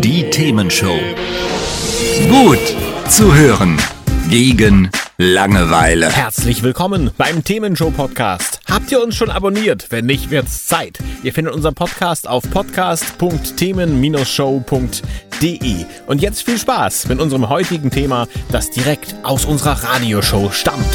Die Themenshow. Gut zu hören. Gegen Langeweile. Herzlich willkommen beim Themenshow Podcast. Habt ihr uns schon abonniert? Wenn nicht, wird's Zeit. Ihr findet unseren Podcast auf podcast.themen-show.de. Und jetzt viel Spaß mit unserem heutigen Thema, das direkt aus unserer Radioshow stammt.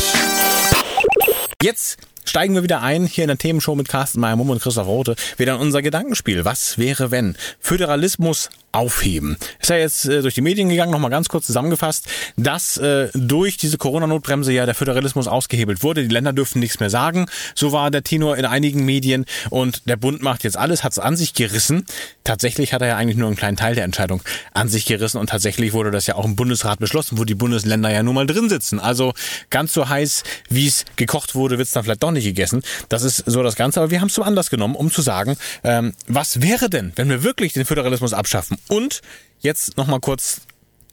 Jetzt steigen wir wieder ein hier in der Themenshow mit Carsten Meyer-Mumm und Christoph Rote. Wieder in unser Gedankenspiel. Was wäre, wenn? Föderalismus aufheben. Ist ja jetzt äh, durch die Medien gegangen, nochmal ganz kurz zusammengefasst, dass äh, durch diese Corona-Notbremse ja der Föderalismus ausgehebelt wurde. Die Länder dürfen nichts mehr sagen. So war der Tenor in einigen Medien und der Bund macht jetzt alles, hat es an sich gerissen. Tatsächlich hat er ja eigentlich nur einen kleinen Teil der Entscheidung an sich gerissen und tatsächlich wurde das ja auch im Bundesrat beschlossen, wo die Bundesländer ja nun mal drin sitzen. Also ganz so heiß, wie es gekocht wurde, wird es dann vielleicht doch nicht gegessen. Das ist so das Ganze, aber wir haben es zum Anlass genommen, um zu sagen, ähm, was wäre denn, wenn wir wirklich den Föderalismus abschaffen? Und jetzt nochmal kurz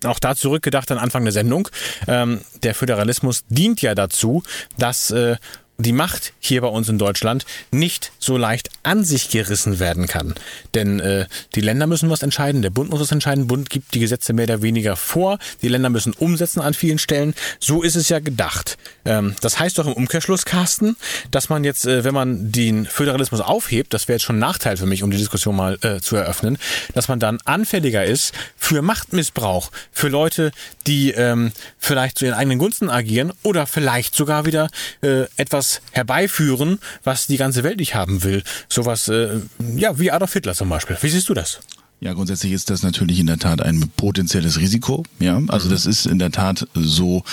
auch da zurückgedacht an Anfang der Sendung. Ähm, der Föderalismus dient ja dazu, dass äh, die Macht hier bei uns in Deutschland nicht so leicht an sich gerissen werden kann. Denn äh, die Länder müssen was entscheiden, der Bund muss was entscheiden, Bund gibt die Gesetze mehr oder weniger vor, die Länder müssen umsetzen an vielen Stellen. So ist es ja gedacht. Ähm, das heißt doch im Umkehrschluss, Carsten, dass man jetzt, äh, wenn man den Föderalismus aufhebt, das wäre jetzt schon ein Nachteil für mich, um die Diskussion mal äh, zu eröffnen, dass man dann anfälliger ist für Machtmissbrauch, für Leute, die ähm, vielleicht zu ihren eigenen Gunsten agieren oder vielleicht sogar wieder äh, etwas herbeiführen, was die ganze Welt nicht haben will. Sowas, äh, ja, wie Adolf Hitler zum Beispiel. Wie siehst du das? Ja, grundsätzlich ist das natürlich in der Tat ein potenzielles Risiko. Ja, also mhm. das ist in der Tat so,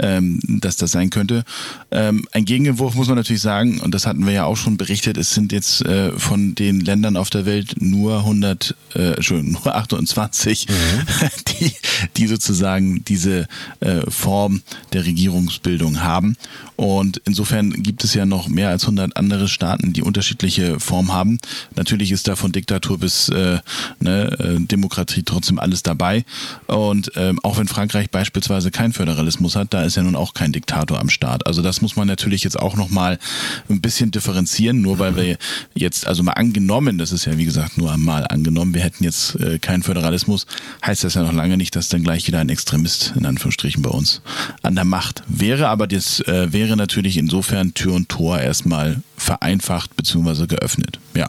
ähm, dass das sein könnte. Ähm, ein Gegenentwurf muss man natürlich sagen, und das hatten wir ja auch schon berichtet, es sind jetzt äh, von den Ländern auf der Welt nur 100, äh, Entschuldigung, nur 28, mhm. die, die sozusagen diese äh, Form der Regierungsbildung haben. Und insofern gibt es ja noch mehr als 100 andere Staaten, die unterschiedliche Formen haben. Natürlich ist da von Diktatur bis äh, ne, äh, Demokratie trotzdem alles dabei. Und ähm, auch wenn Frankreich beispielsweise keinen Föderalismus hat, da ist ja nun auch kein Diktator am Start. Also das muss man natürlich jetzt auch nochmal ein bisschen differenzieren, nur weil wir jetzt, also mal angenommen, das ist ja wie gesagt nur einmal angenommen, wir hätten jetzt äh, keinen Föderalismus, heißt das ja noch lange nicht, dass dann gleich wieder ein Extremist in Anführungsstrichen bei uns an der Macht wäre. Aber das äh, wäre natürlich insofern Tür und Tor erstmal vereinfacht bzw. geöffnet. Ja.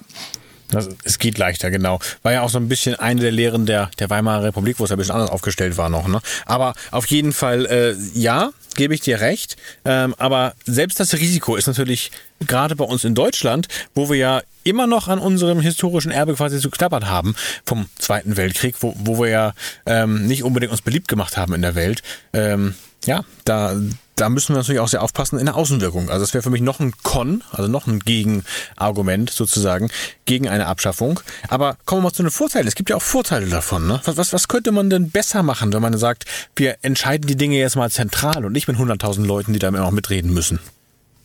Das, es geht leichter, genau. War ja auch so ein bisschen eine der Lehren der, der Weimarer Republik, wo es ein bisschen anders aufgestellt war noch. Ne? Aber auf jeden Fall, äh, ja, gebe ich dir recht. Ähm, aber selbst das Risiko ist natürlich gerade bei uns in Deutschland, wo wir ja immer noch an unserem historischen Erbe quasi zu knabbern haben vom Zweiten Weltkrieg, wo, wo wir ja ähm, nicht unbedingt uns beliebt gemacht haben in der Welt. Ähm, ja, da, da müssen wir natürlich auch sehr aufpassen in der Außenwirkung. Also das wäre für mich noch ein Con, also noch ein Gegenargument sozusagen gegen eine Abschaffung. Aber kommen wir mal zu den Vorteilen. Es gibt ja auch Vorteile davon. Ne? Was, was, was könnte man denn besser machen, wenn man sagt, wir entscheiden die Dinge jetzt mal zentral und nicht mit 100.000 Leuten, die da immer noch mitreden müssen?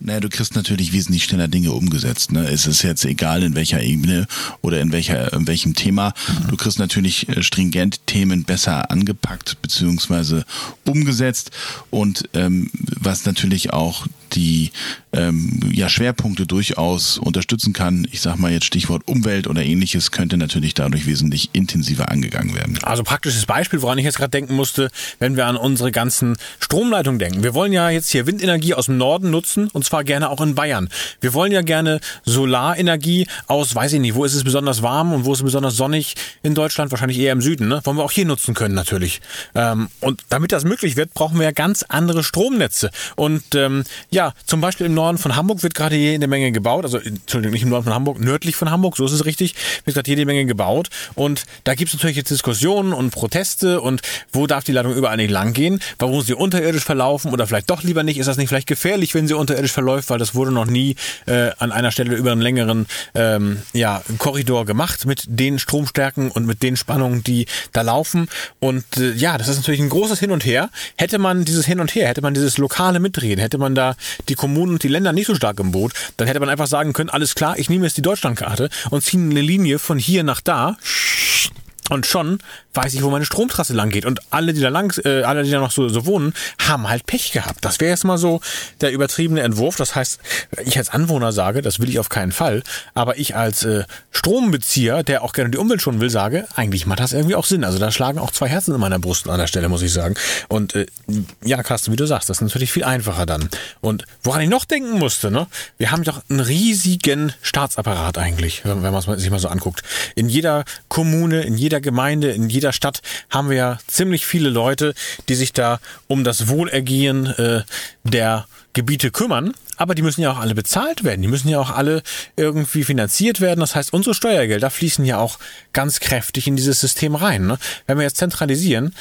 Naja, du kriegst natürlich wesentlich schneller Dinge umgesetzt. Ne? Es ist jetzt egal, in welcher Ebene oder in, welcher, in welchem Thema. Mhm. Du kriegst natürlich äh, stringent Themen besser angepackt beziehungsweise umgesetzt und ähm, was natürlich auch die ähm, ja, Schwerpunkte durchaus unterstützen kann. Ich sage mal jetzt Stichwort Umwelt oder ähnliches, könnte natürlich dadurch wesentlich intensiver angegangen werden. Also praktisches Beispiel, woran ich jetzt gerade denken musste, wenn wir an unsere ganzen Stromleitungen denken. Wir wollen ja jetzt hier Windenergie aus dem Norden nutzen und zwar gerne auch in Bayern. Wir wollen ja gerne Solarenergie aus, weiß ich nicht, wo ist es besonders warm und wo ist es besonders sonnig in Deutschland, wahrscheinlich eher im Süden, ne? Wollen wir auch hier nutzen können natürlich. Ähm, und damit das möglich wird, brauchen wir ja ganz andere Stromnetze. Und ähm, ja, zum Beispiel im Norden von Hamburg wird gerade jede Menge gebaut. Also, Entschuldigung, nicht im Norden von Hamburg, nördlich von Hamburg, so ist es richtig, wird gerade jede Menge gebaut. Und da gibt es natürlich jetzt Diskussionen und Proteste und wo darf die Leitung überall nicht lang gehen? Warum sie unterirdisch verlaufen oder vielleicht doch lieber nicht? Ist das nicht vielleicht gefährlich, wenn sie unterirdisch verläuft? Weil das wurde noch nie äh, an einer Stelle über einen längeren ähm, ja, Korridor gemacht mit den Stromstärken und mit den Spannungen, die da laufen. Und äh, ja, das ist natürlich ein großes Hin und Her. Hätte man dieses Hin und Her, hätte man dieses lokale Mitreden, hätte man da die Kommunen und die Länder nicht so stark im Boot, dann hätte man einfach sagen können, alles klar, ich nehme jetzt die Deutschlandkarte und ziehe eine Linie von hier nach da Und schon weiß ich, wo meine Stromtrasse lang geht. Und alle, die da lang, äh, alle, die da noch so, so wohnen, haben halt Pech gehabt. Das wäre jetzt mal so der übertriebene Entwurf. Das heißt, ich als Anwohner sage, das will ich auf keinen Fall. Aber ich als äh, Strombezieher, der auch gerne die Umwelt schonen will, sage, eigentlich macht das irgendwie auch Sinn. Also da schlagen auch zwei Herzen in meiner Brust an der Stelle, muss ich sagen. Und äh, ja, Carsten, wie du sagst, das ist natürlich viel einfacher dann. Und woran ich noch denken musste, ne? Wir haben doch einen riesigen Staatsapparat eigentlich, wenn man es sich mal so anguckt. In jeder Kommune, in jeder jeder Gemeinde, in jeder Stadt haben wir ja ziemlich viele Leute, die sich da um das Wohlergehen äh, der Gebiete kümmern, aber die müssen ja auch alle bezahlt werden, die müssen ja auch alle irgendwie finanziert werden. Das heißt, unsere Steuergelder fließen ja auch ganz kräftig in dieses System rein. Ne? Wenn wir jetzt zentralisieren,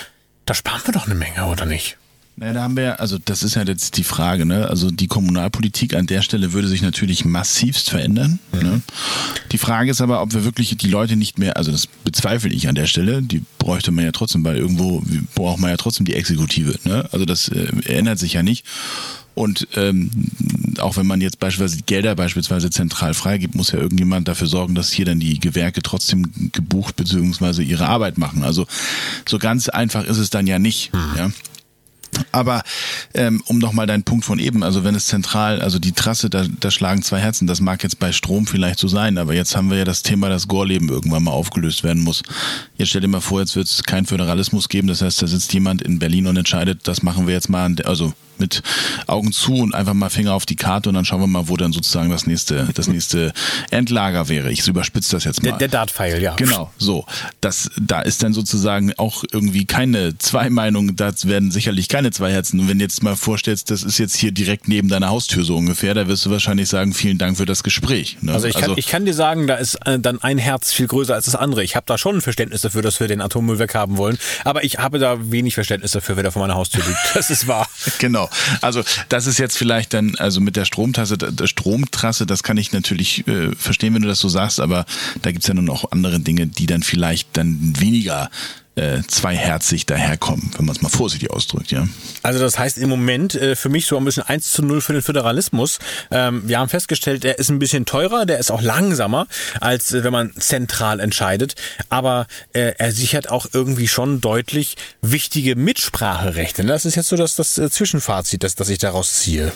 da sparen wir doch eine Menge, oder nicht? Naja, da haben wir, also das ist ja jetzt die Frage, ne? Also die Kommunalpolitik an der Stelle würde sich natürlich massivst verändern. Mhm. Ne? Die Frage ist aber, ob wir wirklich die Leute nicht mehr, also das bezweifle ich an der Stelle, die bräuchte man ja trotzdem, weil irgendwo braucht man ja trotzdem die Exekutive. Ne? Also das äh, ändert sich ja nicht. Und ähm, auch wenn man jetzt beispielsweise die Gelder beispielsweise zentral freigibt, muss ja irgendjemand dafür sorgen, dass hier dann die Gewerke trotzdem gebucht bzw. ihre Arbeit machen. Also so ganz einfach ist es dann ja nicht. Mhm. Ja. Aber ähm, um nochmal deinen Punkt von eben, also wenn es zentral, also die Trasse, da, da schlagen zwei Herzen, das mag jetzt bei Strom vielleicht so sein, aber jetzt haben wir ja das Thema, dass Gorleben irgendwann mal aufgelöst werden muss. Jetzt stell dir mal vor, jetzt wird es keinen Föderalismus geben, das heißt, da sitzt jemand in Berlin und entscheidet, das machen wir jetzt mal, also mit Augen zu und einfach mal Finger auf die Karte und dann schauen wir mal, wo dann sozusagen das nächste, das nächste Endlager wäre. Ich überspitze das jetzt mal. Der, der Dart-Pfeil, ja. Genau, so. Das, da ist dann sozusagen auch irgendwie keine zwei Meinungen, da werden sicherlich keine zwei Herzen. Und wenn du jetzt mal vorstellst, das ist jetzt hier direkt neben deiner Haustür so ungefähr, da wirst du wahrscheinlich sagen, vielen Dank für das Gespräch. Ne? Also, ich kann, also ich kann dir sagen, da ist äh, dann ein Herz viel größer als das andere. Ich habe da schon ein Verständnis dafür, dass wir den Atommüll weghaben wollen, aber ich habe da wenig Verständnis dafür, wer da vor meiner Haustür liegt. Das ist wahr. genau. Genau. Also das ist jetzt vielleicht dann, also mit der Stromtrasse, der Stromtrasse, das kann ich natürlich äh, verstehen, wenn du das so sagst, aber da gibt's ja nun auch andere Dinge, die dann vielleicht dann weniger äh, zweiherzig daherkommen, wenn man es mal vorsichtig ausdrückt, ja. Also das heißt im Moment äh, für mich so ein bisschen 1 zu 0 für den Föderalismus. Ähm, wir haben festgestellt, der ist ein bisschen teurer, der ist auch langsamer, als äh, wenn man zentral entscheidet, aber äh, er sichert auch irgendwie schon deutlich wichtige Mitspracherechte. Das ist jetzt so das, das äh, Zwischenfazit, das, das ich daraus ziehe.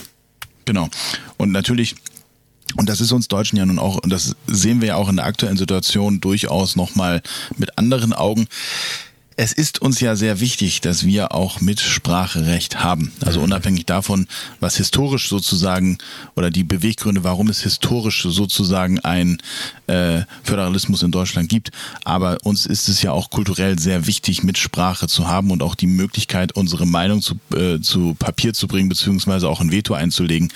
Genau. Und natürlich und das ist uns Deutschen ja nun auch, und das sehen wir ja auch in der aktuellen Situation durchaus nochmal mit anderen Augen es ist uns ja sehr wichtig, dass wir auch Mitspracherecht haben. Also mhm. unabhängig davon, was historisch sozusagen oder die Beweggründe, warum es historisch sozusagen ein äh, Föderalismus in Deutschland gibt. Aber uns ist es ja auch kulturell sehr wichtig, Mitsprache zu haben und auch die Möglichkeit, unsere Meinung zu, äh, zu Papier zu bringen, beziehungsweise auch ein Veto einzulegen.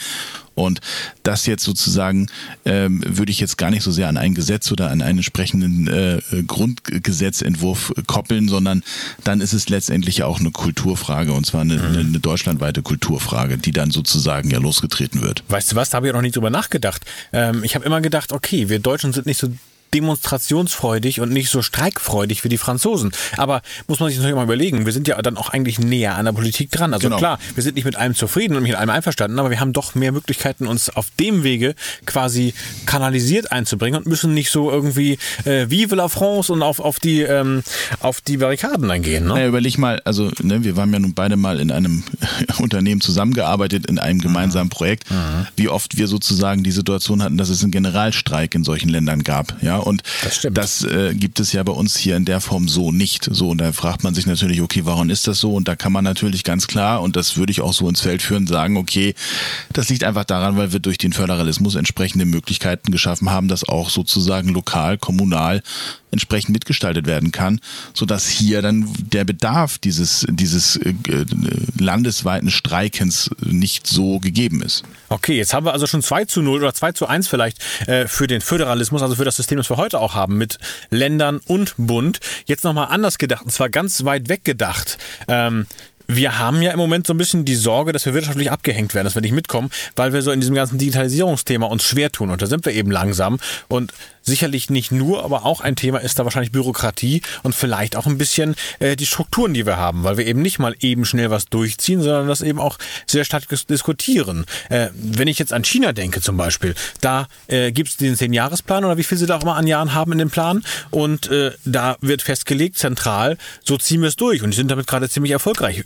Und das jetzt sozusagen ähm, würde ich jetzt gar nicht so sehr an ein Gesetz oder an einen entsprechenden äh, Grundgesetzentwurf koppeln, sondern dann ist es letztendlich auch eine Kulturfrage und zwar eine, mhm. eine deutschlandweite Kulturfrage, die dann sozusagen ja losgetreten wird. Weißt du was, da habe ich noch nicht drüber nachgedacht. Ähm, ich habe immer gedacht, okay, wir Deutschen sind nicht so demonstrationsfreudig und nicht so streikfreudig wie die Franzosen. Aber muss man sich natürlich mal überlegen, wir sind ja dann auch eigentlich näher an der Politik dran. Also genau. klar, wir sind nicht mit allem zufrieden und mit allem einverstanden, aber wir haben doch mehr Möglichkeiten, uns auf dem Wege quasi kanalisiert einzubringen und müssen nicht so irgendwie äh, Vive la France und auf, auf, die, ähm, auf die Barrikaden eingehen. Ne? Naja, überleg mal, also ne, wir waren ja nun beide mal in einem Unternehmen zusammengearbeitet, in einem gemeinsamen Projekt, mhm. wie oft wir sozusagen die Situation hatten, dass es einen Generalstreik in solchen Ländern gab. Ja, und das, das äh, gibt es ja bei uns hier in der Form so nicht. So, und da fragt man sich natürlich, okay, warum ist das so? Und da kann man natürlich ganz klar, und das würde ich auch so ins Feld führen, sagen, okay, das liegt einfach daran, weil wir durch den Föderalismus entsprechende Möglichkeiten geschaffen haben, dass auch sozusagen lokal, kommunal entsprechend mitgestaltet werden kann, so dass hier dann der Bedarf dieses, dieses äh, landesweiten Streikens nicht so gegeben ist. Okay, jetzt haben wir also schon 2 zu 0 oder 2 zu 1 vielleicht äh, für den Föderalismus, also für das System, das wir heute auch haben, mit Ländern und Bund. Jetzt nochmal anders gedacht, und zwar ganz weit weg gedacht. Ähm, wir haben ja im Moment so ein bisschen die Sorge, dass wir wirtschaftlich abgehängt werden, dass wir nicht mitkommen, weil wir so in diesem ganzen Digitalisierungsthema uns schwer tun. Und da sind wir eben langsam. Und sicherlich nicht nur, aber auch ein Thema ist da wahrscheinlich Bürokratie und vielleicht auch ein bisschen äh, die Strukturen, die wir haben, weil wir eben nicht mal eben schnell was durchziehen, sondern das eben auch sehr stark diskutieren. Äh, wenn ich jetzt an China denke zum Beispiel, da äh, gibt es den Zehn-Jahres-Plan oder wie viel sie da auch mal an Jahren haben in dem Plan und äh, da wird festgelegt, zentral, so ziehen wir es durch und die sind damit gerade ziemlich erfolgreich.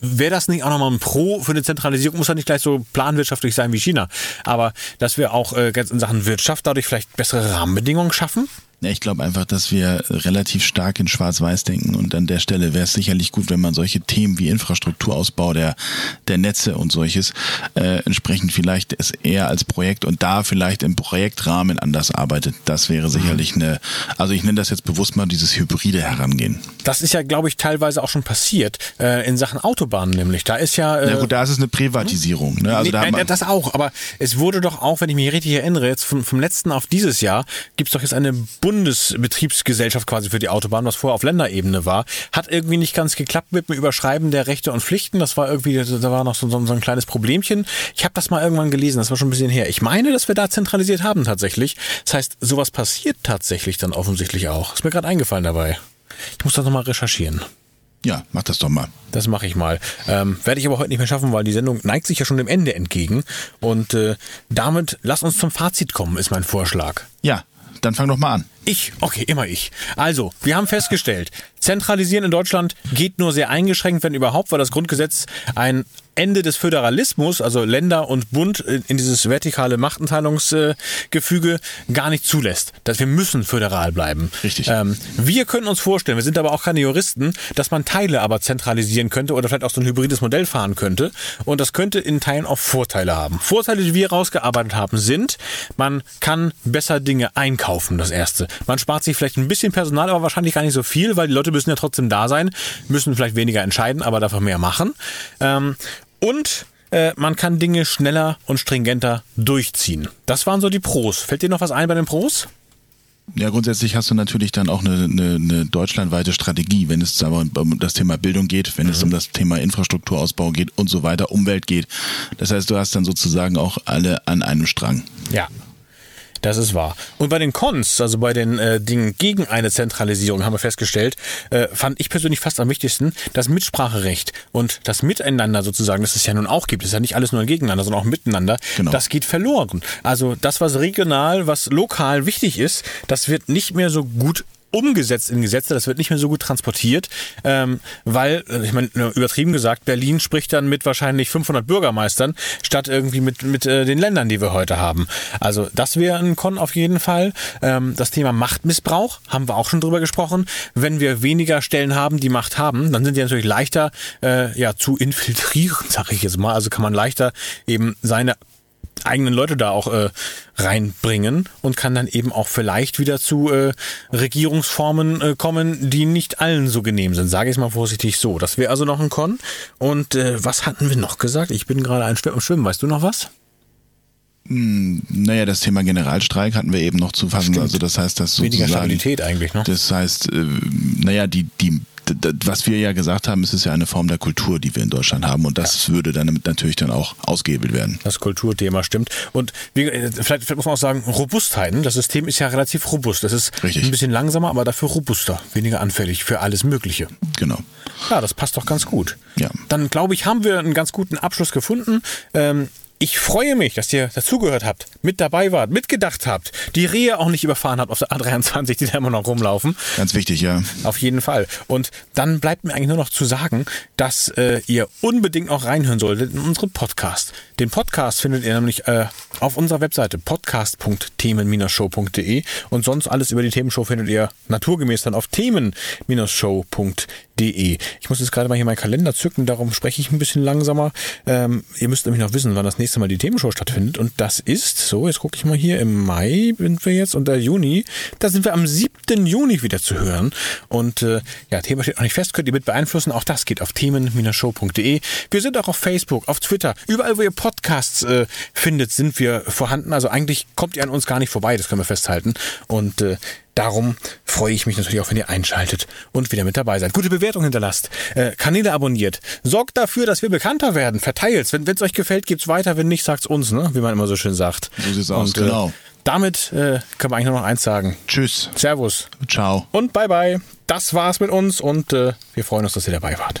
Wäre das nicht auch nochmal ein Pro für eine Zentralisierung? Muss ja nicht gleich so planwirtschaftlich sein wie China, aber dass wir auch äh, ganz in Sachen Wirtschaft dadurch vielleicht bessere Rahmenbedingungen schaffen? Ja, ich glaube einfach, dass wir relativ stark in Schwarz-Weiß denken und an der Stelle wäre es sicherlich gut, wenn man solche Themen wie Infrastrukturausbau der, der Netze und solches äh, entsprechend vielleicht es eher als Projekt und da vielleicht im Projektrahmen anders arbeitet. Das wäre sicherlich eine, also ich nenne das jetzt bewusst mal dieses hybride Herangehen. Das ist ja, glaube ich, teilweise auch schon passiert äh, in Sachen Autobahnen nämlich. Da ist ja... Äh, ja gut, da ist es eine Privatisierung. Ne? Also nee, da nein, das auch, aber es wurde doch auch, wenn ich mich richtig erinnere, jetzt vom, vom letzten auf dieses Jahr, gibt es doch jetzt eine Bundesbetriebsgesellschaft quasi für die Autobahn, was vorher auf Länderebene war. Hat irgendwie nicht ganz geklappt mit dem Überschreiben der Rechte und Pflichten. Das war irgendwie, da war noch so, so, so ein kleines Problemchen. Ich habe das mal irgendwann gelesen, das war schon ein bisschen her. Ich meine, dass wir da zentralisiert haben tatsächlich. Das heißt, sowas passiert tatsächlich dann offensichtlich auch. Ist mir gerade eingefallen dabei. Ich muss das nochmal recherchieren. Ja, mach das doch mal. Das mache ich mal. Ähm, Werde ich aber heute nicht mehr schaffen, weil die Sendung neigt sich ja schon dem Ende entgegen. Und äh, damit lass uns zum Fazit kommen, ist mein Vorschlag. Ja, dann fang doch mal an. Ich, okay, immer ich. Also, wir haben festgestellt, zentralisieren in Deutschland geht nur sehr eingeschränkt, wenn überhaupt, weil das Grundgesetz ein Ende des Föderalismus, also Länder und Bund in dieses vertikale Machtenteilungsgefüge gar nicht zulässt. Dass wir müssen föderal bleiben. Richtig. Ähm, wir können uns vorstellen, wir sind aber auch keine Juristen, dass man Teile aber zentralisieren könnte oder vielleicht auch so ein hybrides Modell fahren könnte. Und das könnte in Teilen auch Vorteile haben. Vorteile, die wir rausgearbeitet haben, sind, man kann besser Dinge einkaufen, das erste. Man spart sich vielleicht ein bisschen Personal, aber wahrscheinlich gar nicht so viel, weil die Leute müssen ja trotzdem da sein, müssen vielleicht weniger entscheiden, aber dafür mehr machen. Ähm, und äh, man kann Dinge schneller und stringenter durchziehen. Das waren so die Pros. Fällt dir noch was ein bei den Pros? Ja, grundsätzlich hast du natürlich dann auch eine, eine, eine deutschlandweite Strategie, wenn es aber um das Thema Bildung geht, wenn mhm. es um das Thema Infrastrukturausbau geht und so weiter, Umwelt geht. Das heißt, du hast dann sozusagen auch alle an einem Strang. Ja, das ist wahr. Und bei den Cons, also bei den äh, Dingen gegen eine Zentralisierung, haben wir festgestellt, äh, fand ich persönlich fast am wichtigsten das Mitspracherecht und das Miteinander sozusagen, das es ja nun auch gibt. Es ist ja nicht alles nur ein Gegeneinander, sondern auch miteinander. Genau. Das geht verloren. Also das, was regional, was lokal wichtig ist, das wird nicht mehr so gut umgesetzt in Gesetze, das wird nicht mehr so gut transportiert, ähm, weil, äh, ich meine, übertrieben gesagt, Berlin spricht dann mit wahrscheinlich 500 Bürgermeistern, statt irgendwie mit, mit äh, den Ländern, die wir heute haben. Also das wäre ein Con auf jeden Fall. Ähm, das Thema Machtmissbrauch haben wir auch schon drüber gesprochen. Wenn wir weniger Stellen haben, die Macht haben, dann sind die natürlich leichter äh, ja, zu infiltrieren, sag ich jetzt mal. Also kann man leichter eben seine eigenen Leute da auch äh, reinbringen und kann dann eben auch vielleicht wieder zu äh, Regierungsformen äh, kommen, die nicht allen so genehm sind. Sage ich mal vorsichtig so. Das wäre also noch ein Con. Und äh, was hatten wir noch gesagt? Ich bin gerade ein Schwimmen. Weißt du noch was? Hm, naja, das Thema Generalstreik hatten wir eben noch zu fassen. Stimmt. Also das heißt, dass sozusagen, weniger Stabilität eigentlich, ne? Das heißt, äh, naja, die die was wir ja gesagt haben, es ist ja eine Form der Kultur, die wir in Deutschland haben und das ja. würde dann natürlich dann auch ausgehebelt werden. Das Kulturthema stimmt. Und wie, äh, vielleicht, vielleicht muss man auch sagen, Robustheit. Ne? Das System ist ja relativ robust. Das ist Richtig. ein bisschen langsamer, aber dafür robuster, weniger anfällig für alles Mögliche. Genau. Ja, das passt doch ganz gut. Ja. Dann glaube ich, haben wir einen ganz guten Abschluss gefunden. Ähm, ich freue mich, dass ihr dazugehört habt, mit dabei wart, mitgedacht habt, die Rehe auch nicht überfahren habt auf der A23, die da immer noch rumlaufen. Ganz wichtig, ja. Auf jeden Fall. Und dann bleibt mir eigentlich nur noch zu sagen, dass äh, ihr unbedingt auch reinhören solltet in unseren Podcast. Den Podcast findet ihr nämlich äh, auf unserer Webseite podcast.themen-show.de und sonst alles über die Themenshow findet ihr naturgemäß dann auf themen-show.de. Ich muss jetzt gerade mal hier meinen Kalender zücken, darum spreche ich ein bisschen langsamer. Ähm, ihr müsst nämlich noch wissen, wann das nächste Mal die Themenshow stattfindet. Und das ist, so, jetzt gucke ich mal hier, im Mai sind wir jetzt und der Juni. Da sind wir am 7. Juni wieder zu hören. Und äh, ja, Thema steht noch nicht fest, könnt ihr mit beeinflussen. Auch das geht auf themen-show.de. Wir sind auch auf Facebook, auf Twitter, überall, wo ihr Podcasts äh, findet, sind wir vorhanden. Also eigentlich kommt ihr an uns gar nicht vorbei, das können wir festhalten. Und äh, Darum freue ich mich natürlich auch, wenn ihr einschaltet und wieder mit dabei seid. Gute Bewertung hinterlasst, äh, Kanäle abonniert, sorgt dafür, dass wir bekannter werden, verteilt Wenn es euch gefällt, gibt's weiter, wenn nicht, sagt's uns, ne? wie man immer so schön sagt. So sieht's aus, und, äh, genau. damit äh, können wir eigentlich nur noch eins sagen. Tschüss. Servus. Ciao. Und bye bye. Das war's mit uns und äh, wir freuen uns, dass ihr dabei wart.